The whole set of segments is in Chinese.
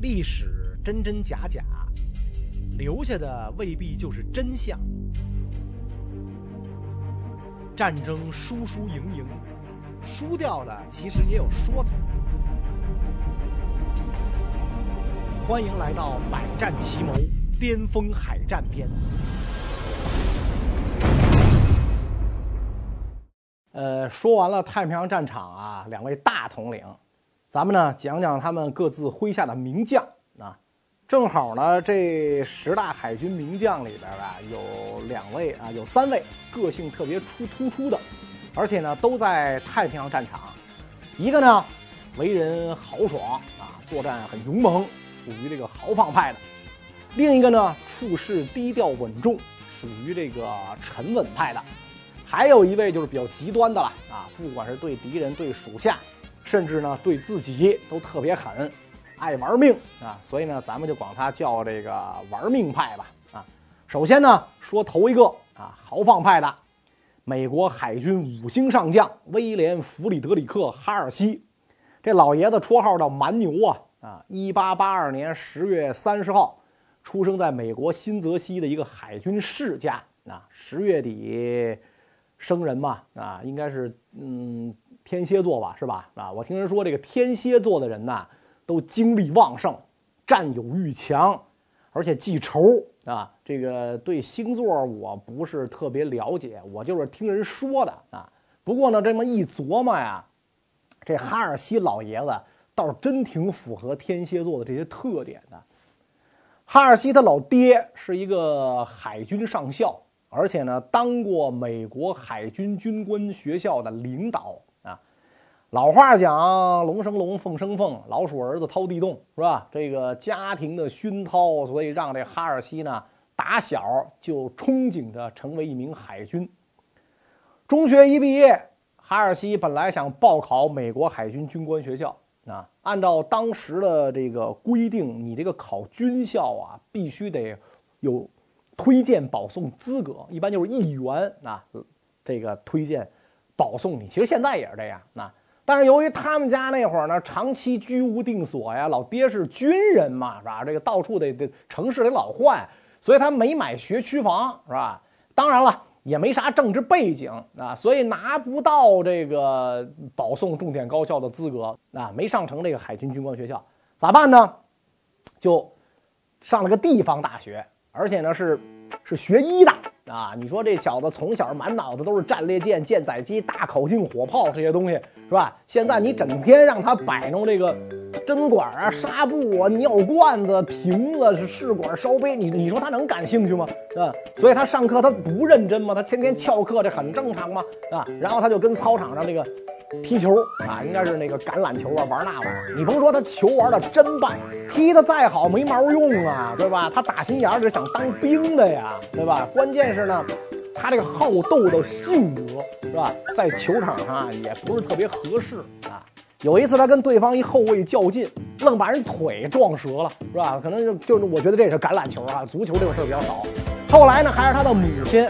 历史真真假假，留下的未必就是真相。战争输输赢赢，输掉了其实也有说头。欢迎来到《百战奇谋》巅峰海战篇。呃，说完了太平洋战场啊，两位大统领，咱们呢讲讲他们各自麾下的名将啊。正好呢，这十大海军名将里边啊，有两位啊，有三位个性特别出突出的，而且呢都在太平洋战场。一个呢为人豪爽啊，作战很勇猛，属于这个豪放派的；另一个呢处事低调稳重，属于这个沉稳派的。还有一位就是比较极端的了啊，不管是对敌人、对属下，甚至呢对自己都特别狠。爱玩命啊，所以呢，咱们就管他叫这个玩命派吧啊。首先呢，说头一个啊，豪放派的，美国海军五星上将威廉·弗里德里克·哈尔西，这老爷子绰号叫蛮牛啊啊！一八八二年十月三十号出生在美国新泽西的一个海军世家啊，十月底生人嘛啊，应该是嗯天蝎座吧，是吧啊？我听人说这个天蝎座的人呐。都精力旺盛，占有欲强，而且记仇啊！这个对星座我不是特别了解，我就是听人说的啊。不过呢，这么一琢磨呀，这哈尔西老爷子倒是真挺符合天蝎座的这些特点的。哈尔西他老爹是一个海军上校，而且呢，当过美国海军军官学校的领导。老话讲，龙生龙，凤生凤，老鼠儿子掏地洞，是吧？这个家庭的熏陶，所以让这哈尔西呢，打小就憧憬着成为一名海军。中学一毕业，哈尔西本来想报考美国海军军官学校啊。按照当时的这个规定，你这个考军校啊，必须得有推荐保送资格，一般就是议员啊，这个推荐保送你。其实现在也是这样，那。但是由于他们家那会儿呢，长期居无定所呀，老爹是军人嘛，是吧？这个到处得得城市得老换，所以他没买学区房，是吧？当然了，也没啥政治背景啊，所以拿不到这个保送重点高校的资格啊，没上成这个海军军官学校，咋办呢？就上了个地方大学，而且呢是是学医的。啊，你说这小子从小满脑子都是战列舰、舰载机、大口径火炮这些东西，是吧？现在你整天让他摆弄这个针管啊、纱布啊、尿罐子、瓶子、是试管、烧杯，你你说他能感兴趣吗？啊，所以他上课他不认真吗？他天天翘课，这很正常吗？啊，然后他就跟操场上这个。踢球啊，应该是那个橄榄球啊，玩那玩意儿。你甭说他球玩的真棒，踢的再好没毛用啊，对吧？他打心眼儿是想当兵的呀，对吧？关键是呢，他这个好斗的性格是吧，在球场上也不是特别合适啊。有一次他跟对方一后卫较劲，愣把人腿撞折了，是吧？可能就就我觉得这是橄榄球啊，足球这种事儿比较少。后来呢，还是他的母亲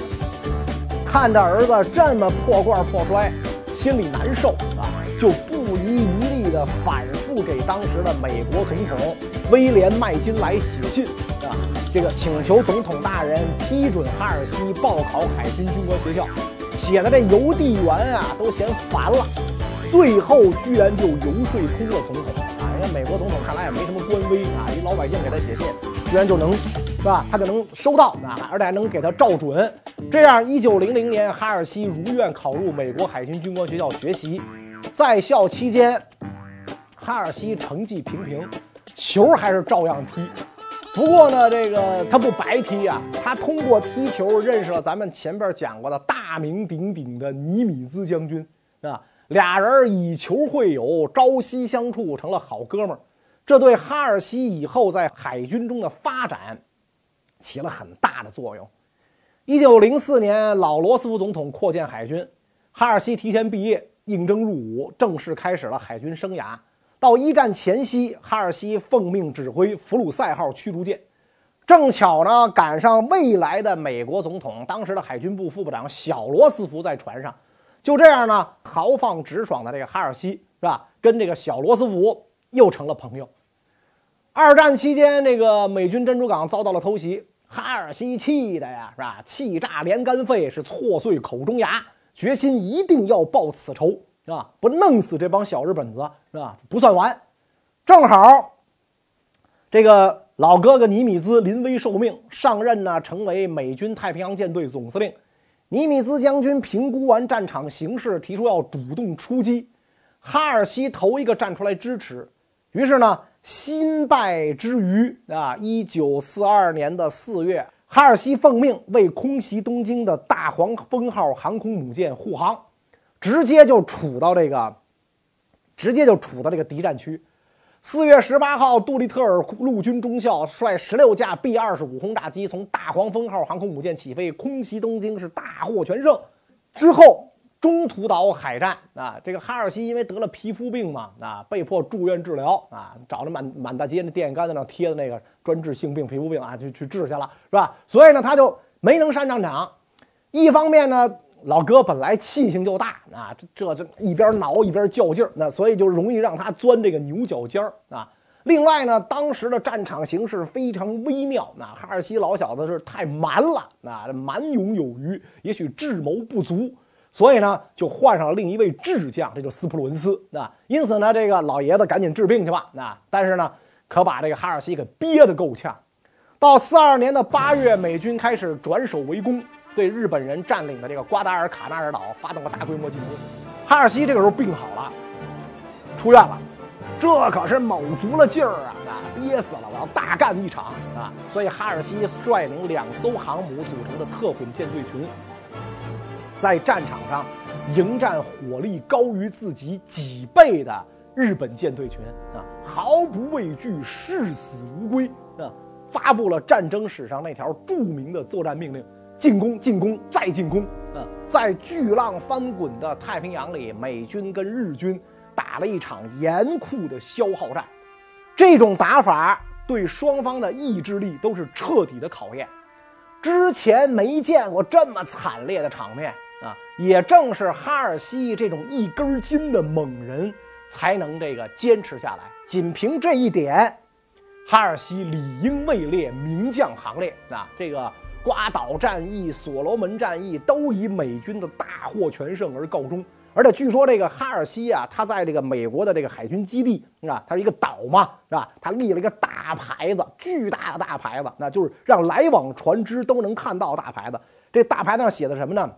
看着儿子这么破罐破摔。心里难受啊，就不遗余力地反复给当时的美国总统威廉麦金莱写信啊，这个请求总统大人批准哈尔西报考海军军官学校，写的这邮递员啊都嫌烦了，最后居然就游说通了总统啊，人家美国总统看来也没什么官威啊，一老百姓给他写信，居然就能是吧？他就能收到啊，而且还能给他照准。这样，一九零零年，哈尔西如愿考入美国海军军官学校学习。在校期间，哈尔西成绩平平，球还是照样踢。不过呢，这个他不白踢啊，他通过踢球认识了咱们前边讲过的大名鼎鼎的尼米兹将军啊。俩人以球会友，朝夕相处，成了好哥们儿。这对哈尔西以后在海军中的发展起了很大的作用。一九零四年，老罗斯福总统扩建海军，哈尔西提前毕业，应征入伍，正式开始了海军生涯。到一战前夕，哈尔西奉命指挥弗鲁塞号驱逐舰，正巧呢赶上未来的美国总统，当时的海军部副部长小罗斯福在船上。就这样呢，豪放直爽的这个哈尔西是吧，跟这个小罗斯福又成了朋友。二战期间，这个美军珍珠港遭到了偷袭，哈尔西气的呀，是吧？气炸连肝肺，是挫碎口中牙，决心一定要报此仇，是吧？不弄死这帮小日本子，是吧？不算完。正好，这个老哥哥尼米兹临危受命，上任呢，成为美军太平洋舰队总司令。尼米兹将军评估完战场形势，提出要主动出击。哈尔西头一个站出来支持，于是呢。新败之余啊，一九四二年的四月，哈尔西奉命为空袭东京的大黄蜂号航空母舰护航，直接就处到这个，直接就处到这个敌占区。四月十八号，杜立特尔陆军中校率十六架 B 二十五轰炸机从大黄蜂号航空母舰起飞，空袭东京是大获全胜。之后。中途岛海战啊，这个哈尔西因为得了皮肤病嘛，啊，被迫住院治疗啊，找了满满大街那电线杆子上贴的那个专治性病皮肤病啊，就去治去了，是吧？所以呢，他就没能上战场。一方面呢，老哥本来气性就大啊，这这这一边挠一边较劲儿，那所以就容易让他钻这个牛角尖儿啊。另外呢，当时的战场形势非常微妙，那哈尔西老小子是太蛮了，啊，蛮勇有余，也许智谋不足。所以呢，就换上了另一位智将，这就斯普鲁恩斯啊。因此呢，这个老爷子赶紧治病去吧。啊，但是呢，可把这个哈尔西给憋得够呛。到四二年的八月，美军开始转守为攻，对日本人占领的这个瓜达尔卡纳尔岛发动了大规模进攻。哈尔西这个时候病好了，出院了，这可是卯足了劲儿啊！啊，憋死了，我要大干一场啊！所以哈尔西率领两艘航母组成的特混舰队群。在战场上迎战火力高于自己几倍的日本舰队群啊，毫不畏惧，视死如归啊！发布了战争史上那条著名的作战命令：进攻，进攻，再进攻啊！在巨浪翻滚的太平洋里，美军跟日军打了一场严酷的消耗战。这种打法对双方的意志力都是彻底的考验，之前没见过这么惨烈的场面。啊，也正是哈尔西这种一根筋的猛人，才能这个坚持下来。仅凭这一点，哈尔西理应位列名将行列。啊，这个瓜岛战役、所罗门战役都以美军的大获全胜而告终。而且据说这个哈尔西啊，他在这个美国的这个海军基地，啊，它是一个岛嘛，是吧？他立了一个大牌子，巨大的大牌子，那就是让来往船只都能看到大牌子。这大牌子上写的什么呢？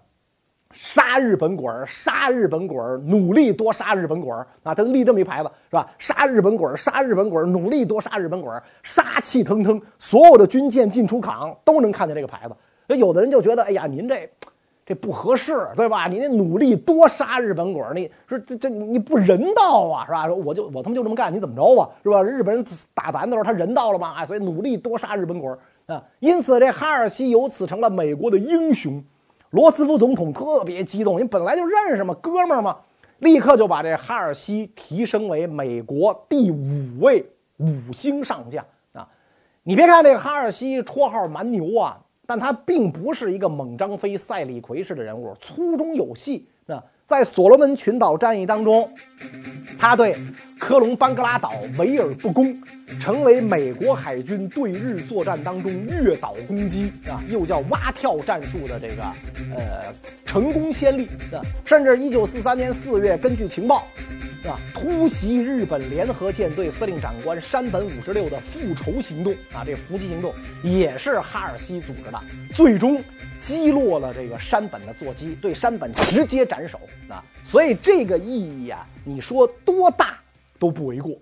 杀日本鬼儿，杀日本鬼儿，努力多杀日本鬼儿啊！他立这么一牌子，是吧？杀日本鬼儿，杀日本鬼儿，努力多杀日本鬼儿，杀气腾腾，所有的军舰进出港都能看见这个牌子。那有的人就觉得，哎呀，您这这不合适，对吧？你那努力多杀日本鬼儿，你说这这你不人道啊，是吧？我就我他妈就这么干，你怎么着吧，是吧？日本人打咱的时候，他人道了吗？啊，所以努力多杀日本鬼儿啊！因此，这哈尔西由此成了美国的英雄。罗斯福总统特别激动，因为本来就认识嘛，哥们儿嘛，立刻就把这哈尔西提升为美国第五位五星上将啊！你别看这个哈尔西绰号蛮牛啊，但他并不是一个猛张飞、赛李逵式的人物，粗中有细啊。在所罗门群岛战役当中，他对科隆班格拉岛围而不攻，成为美国海军对日作战当中越岛攻击啊，又叫蛙跳战术的这个呃成功先例啊。甚至一九四三年四月，根据情报。啊！突袭日本联合舰队司令长官山本五十六的复仇行动啊，这伏击行动也是哈尔西组织的，最终击落了这个山本的座机，对山本直接斩首啊！所以这个意义啊，你说多大都不为过。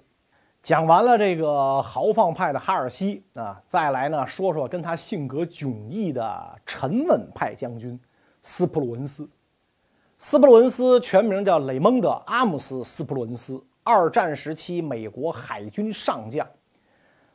讲完了这个豪放派的哈尔西啊，再来呢说说跟他性格迥异的沉稳派将军斯普鲁恩斯。斯普鲁恩斯全名叫雷蒙德·阿姆斯·斯普鲁恩斯，二战时期美国海军上将。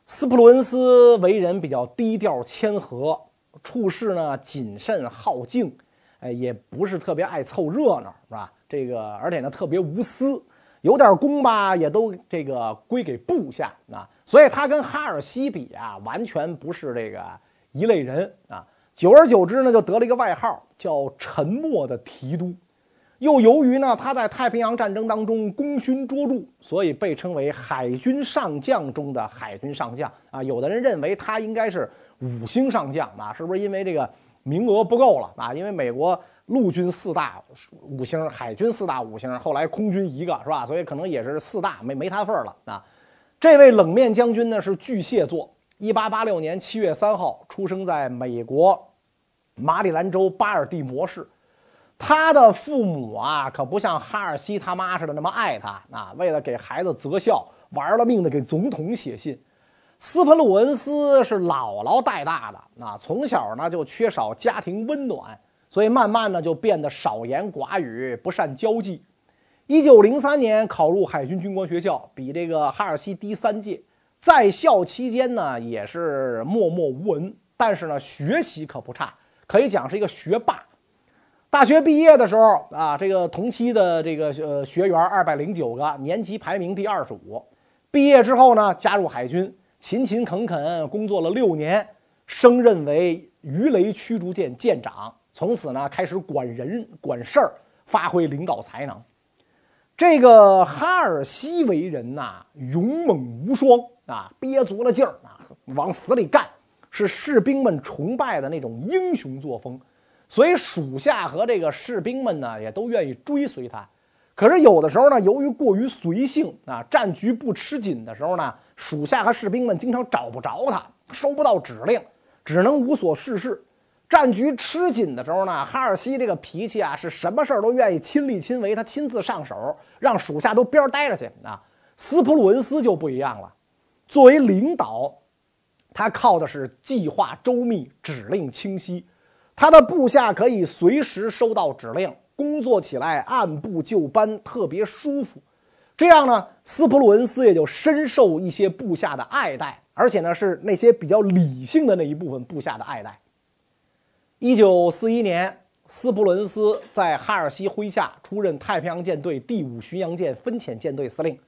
斯普鲁恩斯为人比较低调谦和，处事呢谨慎好静，哎，也不是特别爱凑热闹，是吧？这个而且呢特别无私，有点功吧也都这个归给部下啊。所以他跟哈尔西比啊，完全不是这个一类人啊。久而久之呢，就得了一个外号，叫“沉默的提督”。又由于呢他在太平洋战争当中功勋卓著，所以被称为海军上将中的海军上将啊。有的人认为他应该是五星上将啊，是不是因为这个名额不够了啊？因为美国陆军四大五星，海军四大五星，后来空军一个是吧？所以可能也是四大没没他份儿了啊。这位冷面将军呢是巨蟹座，一八八六年七月三号出生在美国马里兰州巴尔的摩市。他的父母啊，可不像哈尔西他妈似的那么爱他啊！为了给孩子择校，玩了命的给总统写信。斯普鲁恩斯是姥姥带大的啊，从小呢就缺少家庭温暖，所以慢慢的就变得少言寡语，不善交际。一九零三年考入海军军官学校，比这个哈尔西低三届。在校期间呢，也是默默无闻，但是呢，学习可不差，可以讲是一个学霸。大学毕业的时候啊，这个同期的这个呃学员二百零九个，年级排名第二十五。毕业之后呢，加入海军，勤勤恳恳工作了六年，升任为鱼雷驱逐舰舰长。从此呢，开始管人管事儿，发挥领导才能。这个哈尔西为人呐，勇猛无双啊，憋足了劲儿啊，往死里干，是士兵们崇拜的那种英雄作风。所以属下和这个士兵们呢，也都愿意追随他。可是有的时候呢，由于过于随性啊，战局不吃紧的时候呢，属下和士兵们经常找不着他，收不到指令，只能无所事事。战局吃紧的时候呢，哈尔西这个脾气啊，是什么事儿都愿意亲力亲为，他亲自上手，让属下都边待着去啊。斯普鲁恩斯就不一样了，作为领导，他靠的是计划周密，指令清晰。他的部下可以随时收到指令，工作起来按部就班，特别舒服。这样呢，斯普鲁恩斯也就深受一些部下的爱戴，而且呢，是那些比较理性的那一部分部下的爱戴。一九四一年，斯普鲁恩斯在哈尔西麾下出任太平洋舰队第五巡洋舰分遣舰队司令。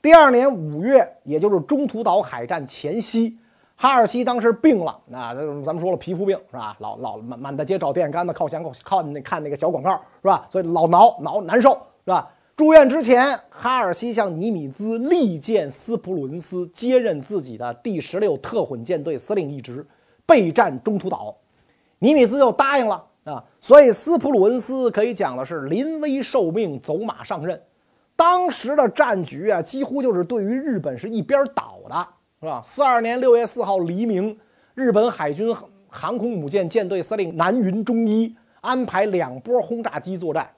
第二年五月，也就是中途岛海战前夕。哈尔西当时病了，啊，咱们说了皮肤病是吧？老老满满大街找电线杆子，靠墙靠靠那看那个小广告是吧？所以老挠挠难受是吧？住院之前，哈尔西向尼米兹力荐斯普鲁恩斯接任自己的第十六特混舰队司令一职，备战中途岛。尼米兹就答应了啊。所以斯普鲁恩斯可以讲的是临危受命，走马上任。当时的战局啊，几乎就是对于日本是一边倒的。是吧？四二年六月四号黎明，日本海军航空母舰舰队司令南云忠一安排两波轰炸机作战，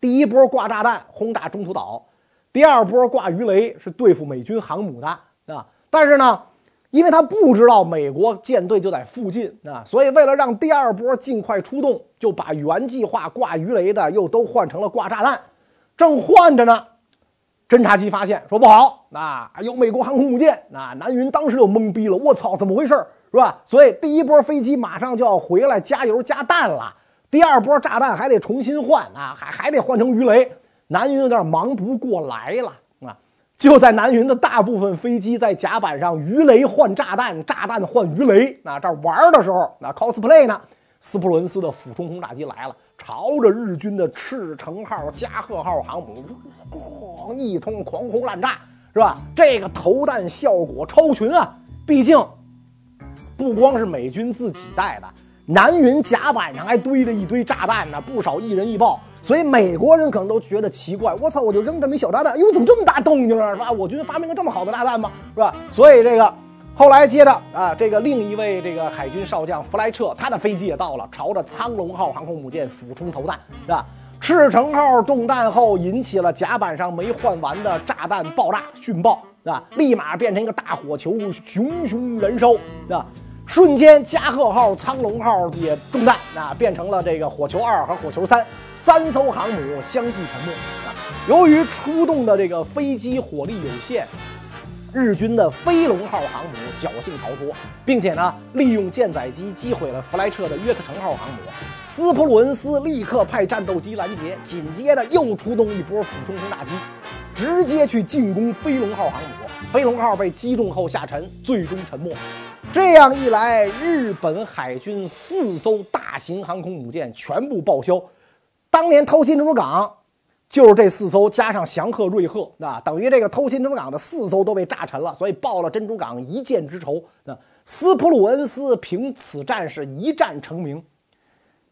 第一波挂炸弹轰炸中途岛，第二波挂鱼雷是对付美军航母的啊。但是呢，因为他不知道美国舰队就在附近啊，所以为了让第二波尽快出动，就把原计划挂鱼雷的又都换成了挂炸弹，正换着呢。侦察机发现说不好，啊，有美国航空母舰，啊，南云当时就懵逼了，我操，怎么回事是吧？所以第一波飞机马上就要回来加油加弹了，第二波炸弹还得重新换啊，还还得换成鱼雷。南云有点忙不过来了啊！就在南云的大部分飞机在甲板上鱼雷换炸弹，炸弹换鱼雷啊，这玩的时候，那 cosplay 呢？斯普伦斯的俯冲轰炸机来了。朝着日军的赤城号、加贺号航母，咣一通狂轰滥炸，是吧？这个投弹效果超群啊！毕竟，不光是美军自己带的，南云甲板上还堆着一堆炸弹呢，不少一人一爆。所以美国人可能都觉得奇怪：我操，我就扔这么一小炸弹，哎呦，怎么这么大动静啊？是吧？我军发明了这么好的炸弹吗？是吧？所以这个。后来接着啊，这个另一位这个海军少将弗莱彻，他的飞机也到了，朝着苍龙号航空母舰俯冲投弹，是吧？赤城号中弹后，引起了甲板上没换完的炸弹爆炸殉爆，是吧？立马变成一个大火球，熊熊燃烧，是吧？瞬间，加贺号、苍龙号也中弹，啊，变成了这个火球二和火球三，三艘航母相继沉没。啊，由于出动的这个飞机火力有限。日军的飞龙号航母侥幸逃脱，并且呢，利用舰载机击毁了弗莱彻的约克城号航母。斯普鲁恩斯立刻派战斗机拦截，紧接着又出动一波俯冲轰炸机，直接去进攻飞龙号航母。飞龙号被击中后下沉，最终沉没。这样一来，日本海军四艘大型航空母舰全部报销。当年偷袭珍珠港，就是这四艘加上祥鹤、瑞鹤啊，等于这个偷袭珍珠港的四艘都被炸沉了，所以报了珍珠港一箭之仇。那斯普鲁恩斯凭此战是一战成名。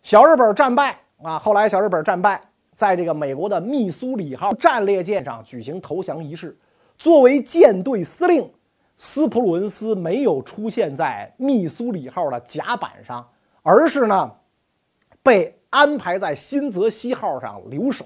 小日本战败啊，后来小日本战败，在这个美国的密苏里号战列舰上举行投降仪式。作为舰队司令，斯普鲁恩斯没有出现在密苏里号的甲板上，而是呢被安排在新泽西号上留守。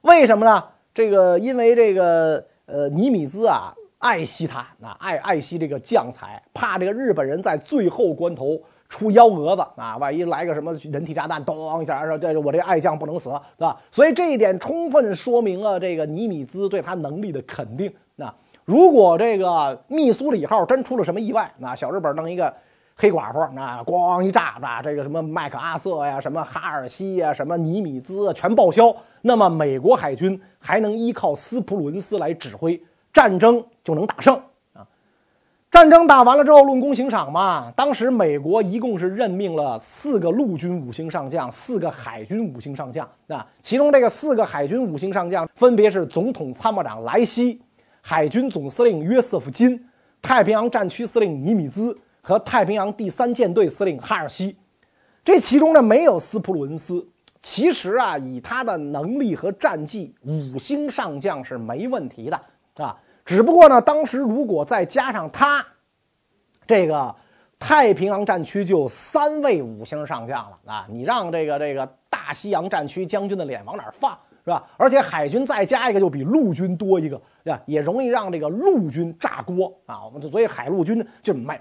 为什么呢？这个因为这个呃尼米兹啊爱惜他，啊爱爱惜这个将才，怕这个日本人在最后关头。出幺蛾子啊！万一来个什么人体炸弹，咚一下，说这我这爱将不能死，对吧？所以这一点充分说明了这个尼米兹对他能力的肯定。那如果这个密苏里号真出了什么意外，那小日本弄一个黑寡妇，那咣一炸，吧，这个什么麦克阿瑟呀、什么哈尔西呀、什么尼米兹全报销，那么美国海军还能依靠斯普鲁恩斯来指挥战争，就能打胜啊。战争打完了之后，论功行赏嘛。当时美国一共是任命了四个陆军五星上将，四个海军五星上将。啊，其中这个四个海军五星上将分别是总统参谋长莱西、海军总司令约瑟夫金、太平洋战区司令尼米兹和太平洋第三舰队司令哈尔西。这其中呢没有斯普鲁恩斯。其实啊，以他的能力和战绩，五星上将是没问题的，啊。只不过呢，当时如果再加上他，这个太平洋战区就三位五星上将了啊！你让这个这个大西洋战区将军的脸往哪放是吧？而且海军再加一个就比陆军多一个，吧？也容易让这个陆军炸锅啊！我们所以海陆军就买，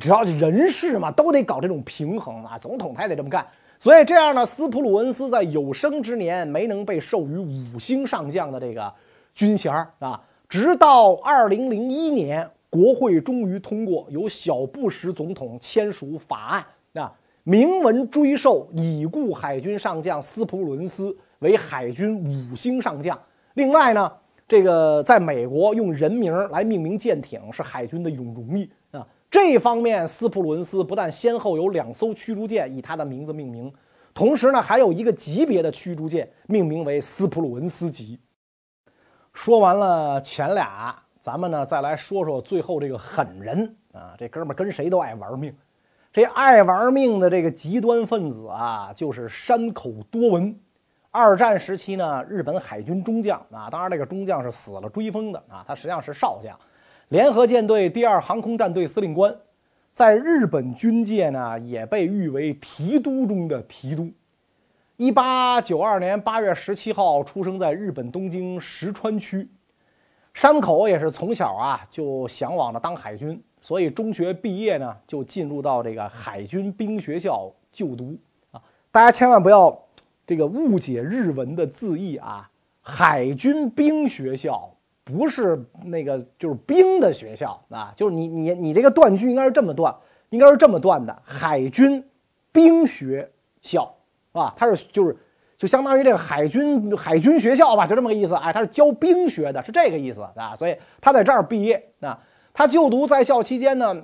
只要人事嘛，都得搞这种平衡啊！总统他也得这么干。所以这样呢，斯普鲁恩斯在有生之年没能被授予五星上将的这个军衔啊。直到二零零一年，国会终于通过由小布什总统签署法案，啊，明文追授已故海军上将斯普鲁恩斯为海军五星上将。另外呢，这个在美国用人名来命名舰艇是海军的一种荣誉啊。这方面，斯普鲁恩斯不但先后有两艘驱逐舰以他的名字命名，同时呢，还有一个级别的驱逐舰命名为斯普鲁恩斯级。说完了前俩，咱们呢再来说说最后这个狠人啊！这哥们跟谁都爱玩命，这爱玩命的这个极端分子啊，就是山口多闻。二战时期呢，日本海军中将啊，当然这个中将是死了追封的啊，他实际上是少将，联合舰队第二航空战队司令官，在日本军界呢也被誉为提督中的提督。一八九二年八月十七号出生在日本东京石川区，山口也是从小啊就向往着当海军，所以中学毕业呢就进入到这个海军兵学校就读啊。大家千万不要这个误解日文的字义啊，海军兵学校不是那个就是兵的学校啊，就是你你你这个断句应该是这么断，应该是这么断的，海军兵学校。啊，它是就是，就相当于这个海军海军学校吧，就这么个意思。哎，他是教兵学的，是这个意思啊。所以他在这儿毕业啊。他就读在校期间呢，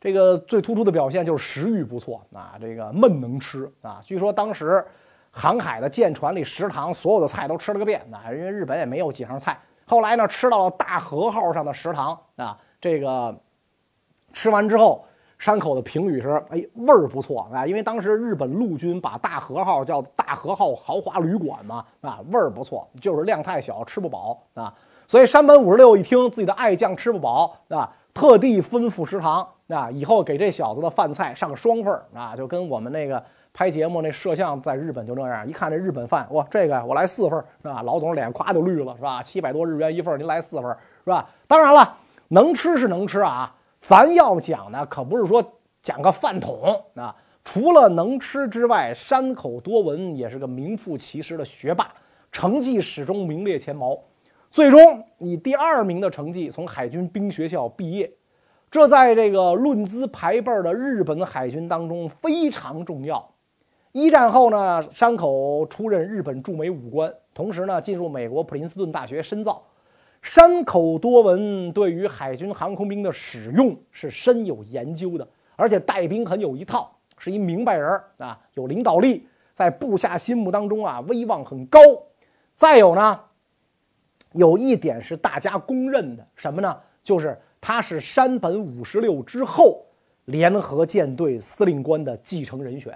这个最突出的表现就是食欲不错啊，这个闷能吃啊。据说当时航海的舰船里食堂所有的菜都吃了个遍啊，因为日本也没有几样菜。后来呢，吃到了大和号上的食堂啊，这个吃完之后。山口的评语是：哎，味儿不错啊，因为当时日本陆军把大和号叫大和号豪华旅馆嘛，啊，味儿不错，就是量太小，吃不饱啊。所以山本五十六一听自己的爱将吃不饱啊，特地吩咐食堂啊，以后给这小子的饭菜上个双份啊，就跟我们那个拍节目那摄像在日本就这样，一看这日本饭，哇，这个我来四份是吧？老总脸咵就绿了是吧？七百多日元一份，您来四份是吧？当然了，能吃是能吃啊。咱要讲呢，可不是说讲个饭桶啊！除了能吃之外，山口多闻也是个名副其实的学霸，成绩始终名列前茅，最终以第二名的成绩从海军兵学校毕业。这在这个论资排辈的日本海军当中非常重要。一战后呢，山口出任日本驻美武官，同时呢，进入美国普林斯顿大学深造。山口多闻对于海军航空兵的使用是深有研究的，而且带兵很有一套，是一明白人啊，有领导力，在部下心目当中啊威望很高。再有呢，有一点是大家公认的，什么呢？就是他是山本五十六之后联合舰队司令官的继承人选。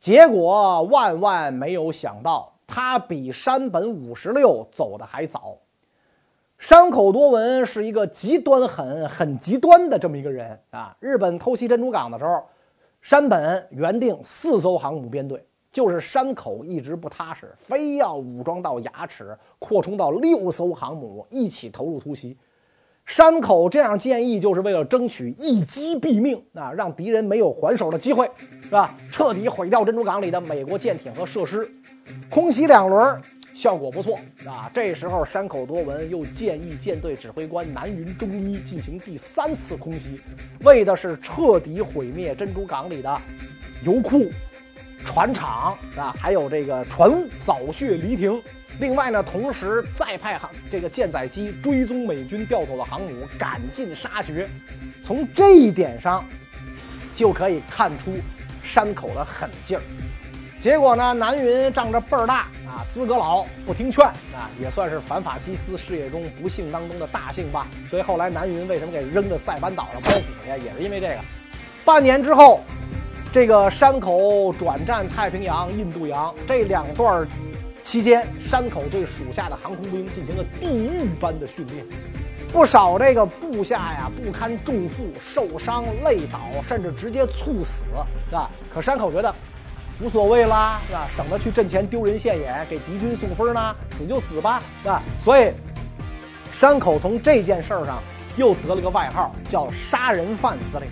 结果万万没有想到，他比山本五十六走的还早。山口多闻是一个极端狠、很极端的这么一个人啊！日本偷袭珍珠港的时候，山本原定四艘航母编队，就是山口一直不踏实，非要武装到牙齿，扩充到六艘航母一起投入突袭。山口这样建议，就是为了争取一击毙命啊，让敌人没有还手的机会，是吧？彻底毁掉珍珠港里的美国舰艇和设施，空袭两轮。效果不错啊！这时候山口多闻又建议舰队指挥官南云忠一进行第三次空袭，为的是彻底毁灭珍珠港里的油库、船厂啊，还有这个船坞早穴离停。另外呢，同时再派航这个舰载机追踪美军调走的航母，赶尽杀绝。从这一点上，就可以看出山口的狠劲儿。结果呢，南云仗着辈儿大啊，资格老，不听劝啊，也算是反法西斯事业中不幸当中的大幸吧。所以后来南云为什么给扔到塞班岛上包谷呀，也是因为这个。半年之后，这个山口转战太平洋、印度洋这两段期间，山口对属下的航空兵进行了地狱般的训练，不少这个部下呀不堪重负，受伤累倒，甚至直接猝死，是吧？可山口觉得。无所谓啦，是吧？省得去阵前丢人现眼，给敌军送分呢。死就死吧，是吧？所以，山口从这件事上又得了个外号，叫“杀人犯司令”。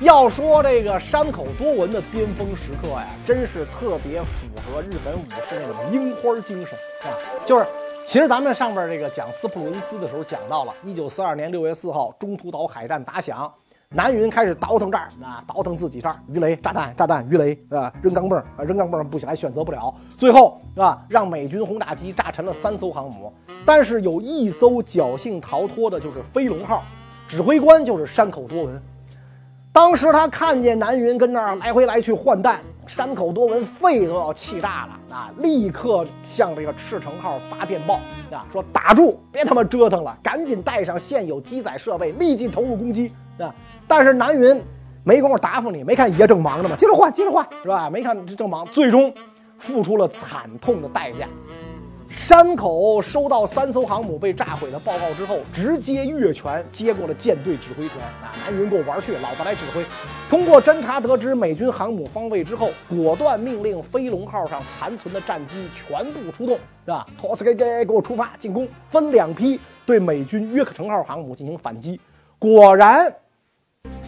要说这个山口多闻的巅峰时刻呀，真是特别符合日本武士那种樱花精神啊。就是，其实咱们上边这个讲斯普鲁恩斯的时候讲到了，一九四二年六月四号，中途岛海战打响。南云开始倒腾这儿啊，倒腾自己这儿，鱼雷、炸弹、炸弹、鱼雷啊，扔钢镚儿啊，扔钢镚儿不起来选择不了。最后啊，让美军轰炸机炸沉了三艘航母，但是有一艘侥幸逃脱的，就是飞龙号，指挥官就是山口多闻。当时他看见南云跟那儿来回来去换弹，山口多闻肺都要气炸了啊，立刻向这个赤城号发电报啊，说打住，别他妈折腾了，赶紧带上现有机载设备，立即投入攻击啊。但是南云没工夫答复你，没看爷正忙着吗？接着换，接着换，是吧？没看正忙，最终付出了惨痛的代价。山口收到三艘航母被炸毁的报告之后，直接越权接过了舰队指挥权。啊，南云给我玩去，老子来指挥。通过侦查得知美军航母方位之后，果断命令飞龙号上残存的战机全部出动，是吧？托斯给给给我出发进攻，分两批对美军约克城号航母进行反击。果然。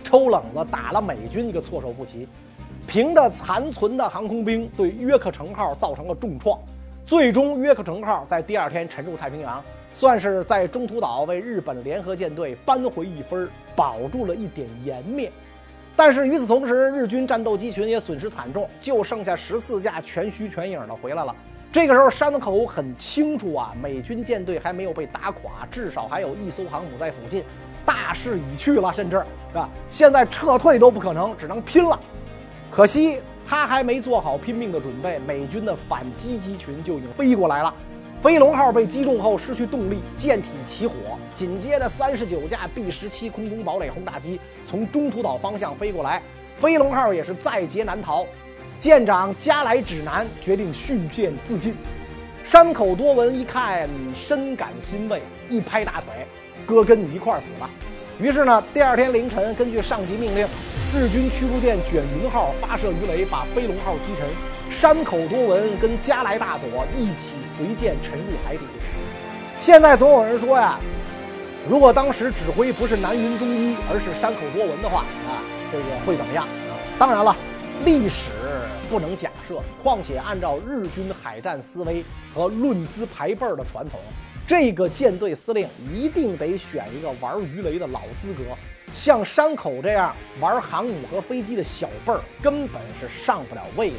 抽冷子打了美军一个措手不及，凭着残存的航空兵对约克城号造成了重创，最终约克城号在第二天沉入太平洋，算是在中途岛为日本联合舰队扳回一分，保住了一点颜面。但是与此同时，日军战斗机群也损失惨重，就剩下十四架全虚全影的回来了。这个时候，山口很清楚啊，美军舰队还没有被打垮，至少还有一艘航母在附近。大势已去了，甚至是吧？现在撤退都不可能，只能拼了。可惜他还没做好拼命的准备，美军的反击机群就已经飞过来了。飞龙号被击中后失去动力，舰体起火。紧接着，三十九架 B 十七空中堡垒轰炸机从中途岛方向飞过来，飞龙号也是在劫难逃。舰长加来指南决定殉舰自尽。山口多闻一看，深感欣慰，一拍大腿。哥跟你一块儿死了，于是呢，第二天凌晨，根据上级命令，日军驱逐舰卷云号发射鱼雷，把飞龙号击沉。山口多闻跟加来大佐一起随舰沉入海底。现在总有人说呀，如果当时指挥不是南云忠一，而是山口多闻的话啊，这个会怎么样？当然了，历史不能假设，况且按照日军海战思维和论资排辈的传统。这个舰队司令一定得选一个玩鱼雷的老资格，像山口这样玩航母和飞机的小辈儿根本是上不了位的。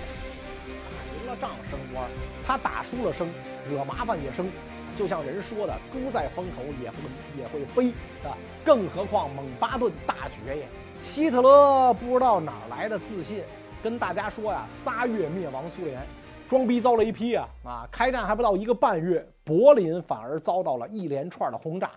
打赢了仗升官，他打输了升，惹麻烦也升。就像人说的，猪在风口也会也会飞啊，更何况蒙巴顿大爵爷。希特勒不知道哪儿来的自信，跟大家说呀，仨月灭亡苏联，装逼遭雷劈啊啊！开战还不到一个半月。柏林反而遭到了一连串的轰炸。